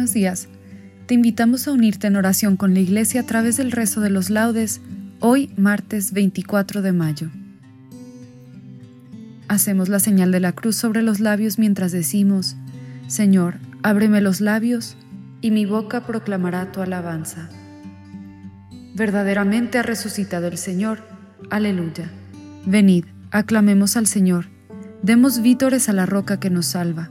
Buenos días. Te invitamos a unirte en oración con la Iglesia a través del rezo de los laudes, hoy martes 24 de mayo. Hacemos la señal de la cruz sobre los labios mientras decimos, Señor, ábreme los labios, y mi boca proclamará tu alabanza. Verdaderamente ha resucitado el Señor. Aleluya. Venid, aclamemos al Señor, demos vítores a la roca que nos salva.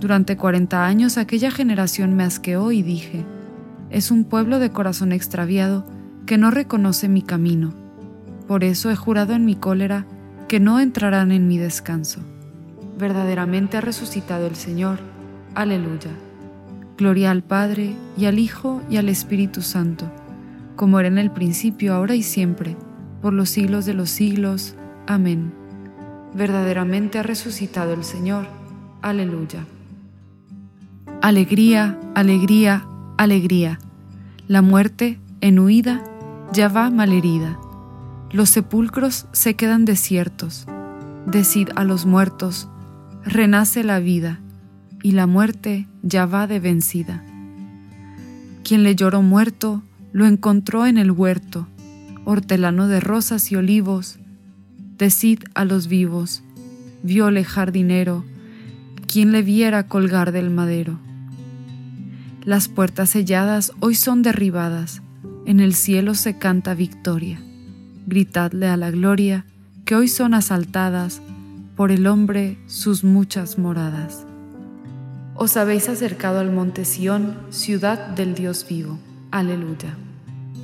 Durante cuarenta años aquella generación me asqueó y dije, es un pueblo de corazón extraviado que no reconoce mi camino. Por eso he jurado en mi cólera que no entrarán en mi descanso. Verdaderamente ha resucitado el Señor. Aleluya. Gloria al Padre, y al Hijo, y al Espíritu Santo, como era en el principio, ahora y siempre, por los siglos de los siglos. Amén. Verdaderamente ha resucitado el Señor. Aleluya. Alegría, alegría, alegría. La muerte, en huida, ya va malherida. Los sepulcros se quedan desiertos. Decid a los muertos, renace la vida, y la muerte ya va de vencida. Quien le lloró muerto, lo encontró en el huerto, hortelano de rosas y olivos. Decid a los vivos, viole jardinero, quien le viera colgar del madero. Las puertas selladas hoy son derribadas, en el cielo se canta victoria. Gritadle a la gloria, que hoy son asaltadas por el hombre sus muchas moradas. Os habéis acercado al monte Sión, ciudad del Dios vivo. Aleluya.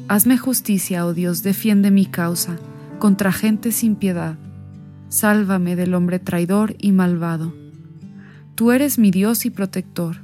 Hazme justicia, oh Dios, defiende mi causa contra gente sin piedad. Sálvame del hombre traidor y malvado. Tú eres mi Dios y protector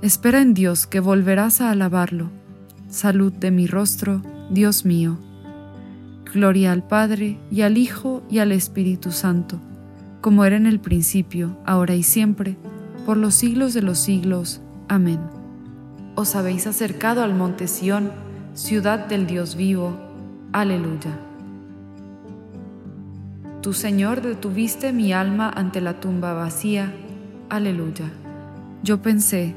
Espera en Dios que volverás a alabarlo. Salud de mi rostro, Dios mío. Gloria al Padre, y al Hijo, y al Espíritu Santo, como era en el principio, ahora y siempre, por los siglos de los siglos. Amén. Os habéis acercado al monte Sión, ciudad del Dios vivo. Aleluya. Tu Señor detuviste mi alma ante la tumba vacía. Aleluya. Yo pensé,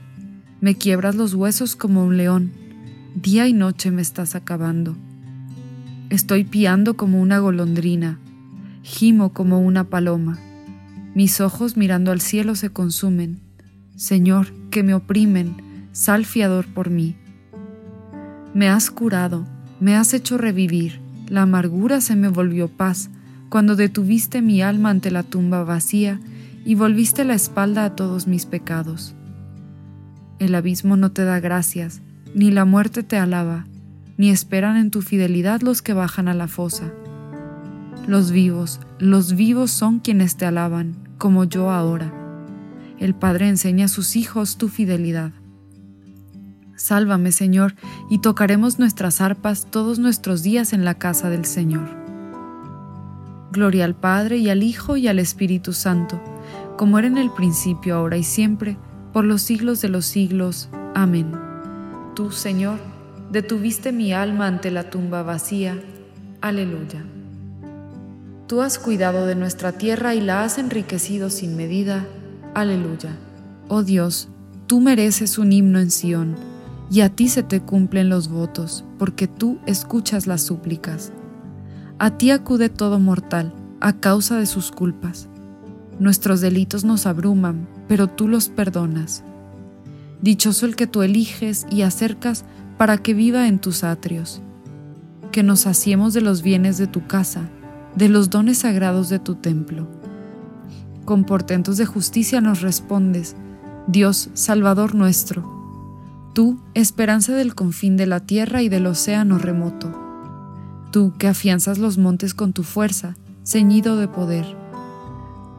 Me quiebras los huesos como un león, Día y noche me estás acabando. Estoy piando como una golondrina, gimo como una paloma. Mis ojos mirando al cielo se consumen. Señor, que me oprimen, sal fiador por mí. Me has curado, me has hecho revivir, la amargura se me volvió paz cuando detuviste mi alma ante la tumba vacía y volviste la espalda a todos mis pecados. El abismo no te da gracias, ni la muerte te alaba, ni esperan en tu fidelidad los que bajan a la fosa. Los vivos, los vivos son quienes te alaban, como yo ahora. El Padre enseña a sus hijos tu fidelidad. Sálvame, Señor, y tocaremos nuestras arpas todos nuestros días en la casa del Señor. Gloria al Padre y al Hijo y al Espíritu Santo, como era en el principio, ahora y siempre, por los siglos de los siglos. Amén. Tú, Señor, detuviste mi alma ante la tumba vacía. Aleluya. Tú has cuidado de nuestra tierra y la has enriquecido sin medida. Aleluya. Oh Dios, tú mereces un himno en Sión, y a ti se te cumplen los votos, porque tú escuchas las súplicas. A ti acude todo mortal, a causa de sus culpas. Nuestros delitos nos abruman, pero tú los perdonas. Dichoso el que tú eliges y acercas para que viva en tus atrios. Que nos saciemos de los bienes de tu casa, de los dones sagrados de tu templo. Con portentos de justicia nos respondes, Dios Salvador nuestro. Tú, esperanza del confín de la tierra y del océano remoto. Tú que afianzas los montes con tu fuerza, ceñido de poder.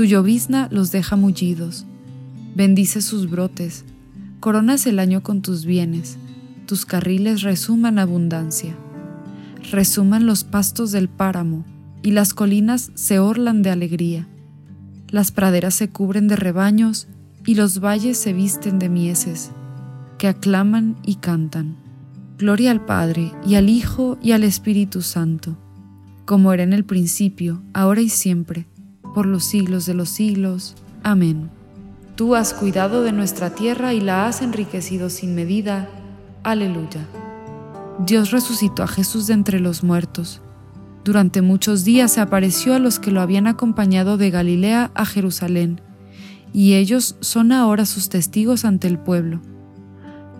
Tu llovizna los deja mullidos, bendice sus brotes, Coronas el año con tus bienes, tus carriles resuman abundancia. Resuman los pastos del páramo, y las colinas se orlan de alegría. Las praderas se cubren de rebaños, y los valles se visten de mieses, que aclaman y cantan. Gloria al Padre, y al Hijo, y al Espíritu Santo, como era en el principio, ahora y siempre, por los siglos de los siglos. Amén. Tú has cuidado de nuestra tierra y la has enriquecido sin medida. Aleluya. Dios resucitó a Jesús de entre los muertos. Durante muchos días se apareció a los que lo habían acompañado de Galilea a Jerusalén, y ellos son ahora sus testigos ante el pueblo.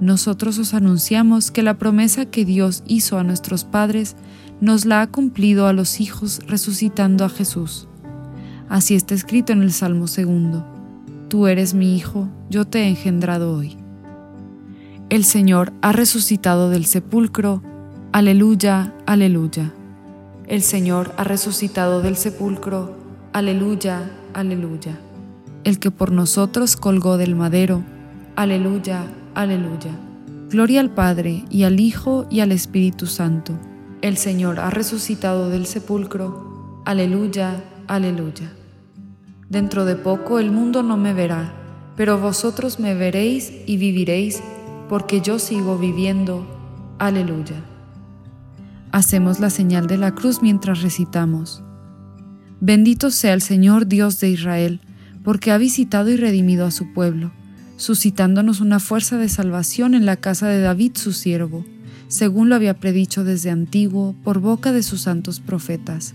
Nosotros os anunciamos que la promesa que Dios hizo a nuestros padres nos la ha cumplido a los hijos resucitando a Jesús. Así está escrito en el Salmo segundo. Tú eres mi Hijo, yo te he engendrado hoy. El Señor ha resucitado del sepulcro. Aleluya, aleluya. El Señor ha resucitado del sepulcro. Aleluya, aleluya. El que por nosotros colgó del madero. Aleluya, aleluya. Gloria al Padre, y al Hijo, y al Espíritu Santo. El Señor ha resucitado del sepulcro. Aleluya, aleluya. Dentro de poco el mundo no me verá, pero vosotros me veréis y viviréis, porque yo sigo viviendo. Aleluya. Hacemos la señal de la cruz mientras recitamos. Bendito sea el Señor Dios de Israel, porque ha visitado y redimido a su pueblo, suscitándonos una fuerza de salvación en la casa de David su siervo, según lo había predicho desde antiguo por boca de sus santos profetas.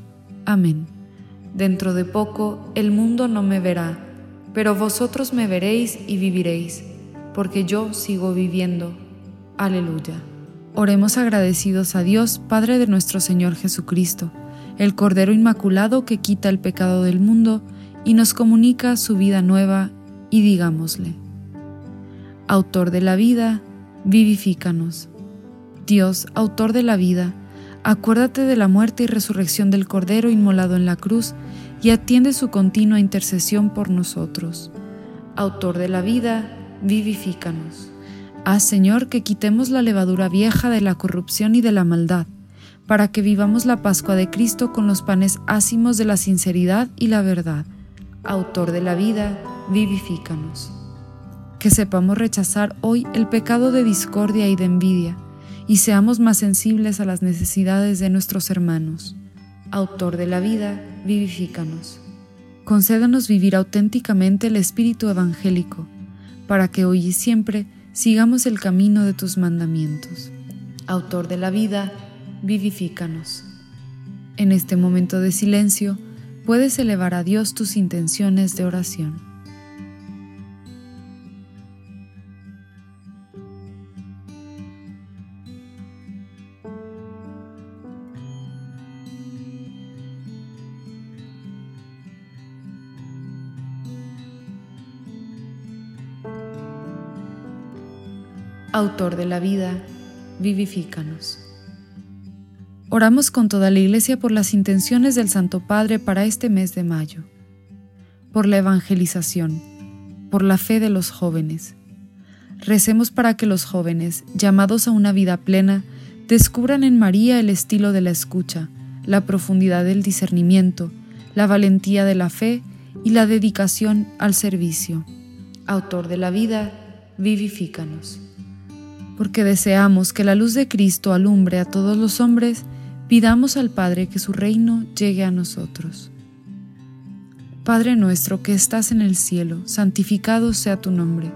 Amén. Dentro de poco el mundo no me verá, pero vosotros me veréis y viviréis porque yo sigo viviendo. Aleluya. Oremos agradecidos a Dios, Padre de nuestro Señor Jesucristo, el Cordero Inmaculado que quita el pecado del mundo y nos comunica su vida nueva, y digámosle, Autor de la vida, vivifícanos. Dios, autor de la vida, acuérdate de la muerte y resurrección del Cordero inmolado en la cruz y atiende su continua intercesión por nosotros. Autor de la vida, vivifícanos. Haz, Señor, que quitemos la levadura vieja de la corrupción y de la maldad, para que vivamos la Pascua de Cristo con los panes ácimos de la sinceridad y la verdad. Autor de la vida, vivifícanos. Que sepamos rechazar hoy el pecado de discordia y de envidia, y seamos más sensibles a las necesidades de nuestros hermanos. Autor de la vida, vivifícanos. Concédanos vivir auténticamente el espíritu evangélico para que hoy y siempre sigamos el camino de tus mandamientos. Autor de la vida, vivifícanos. En este momento de silencio, puedes elevar a Dios tus intenciones de oración. Autor de la vida, vivifícanos. Oramos con toda la Iglesia por las intenciones del Santo Padre para este mes de mayo, por la evangelización, por la fe de los jóvenes. Recemos para que los jóvenes, llamados a una vida plena, descubran en María el estilo de la escucha, la profundidad del discernimiento, la valentía de la fe y la dedicación al servicio. Autor de la vida, vivifícanos porque deseamos que la luz de Cristo alumbre a todos los hombres, pidamos al Padre que su reino llegue a nosotros. Padre nuestro que estás en el cielo, santificado sea tu nombre,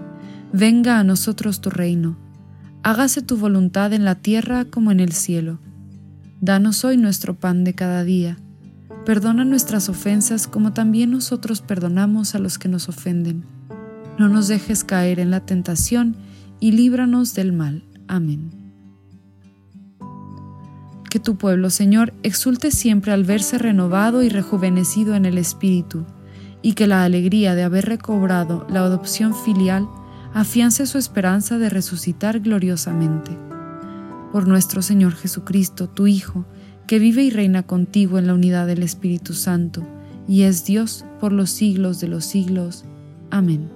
venga a nosotros tu reino, hágase tu voluntad en la tierra como en el cielo. Danos hoy nuestro pan de cada día, perdona nuestras ofensas como también nosotros perdonamos a los que nos ofenden. No nos dejes caer en la tentación, y líbranos del mal. Amén. Que tu pueblo, Señor, exulte siempre al verse renovado y rejuvenecido en el Espíritu, y que la alegría de haber recobrado la adopción filial afiance su esperanza de resucitar gloriosamente. Por nuestro Señor Jesucristo, tu Hijo, que vive y reina contigo en la unidad del Espíritu Santo, y es Dios por los siglos de los siglos. Amén.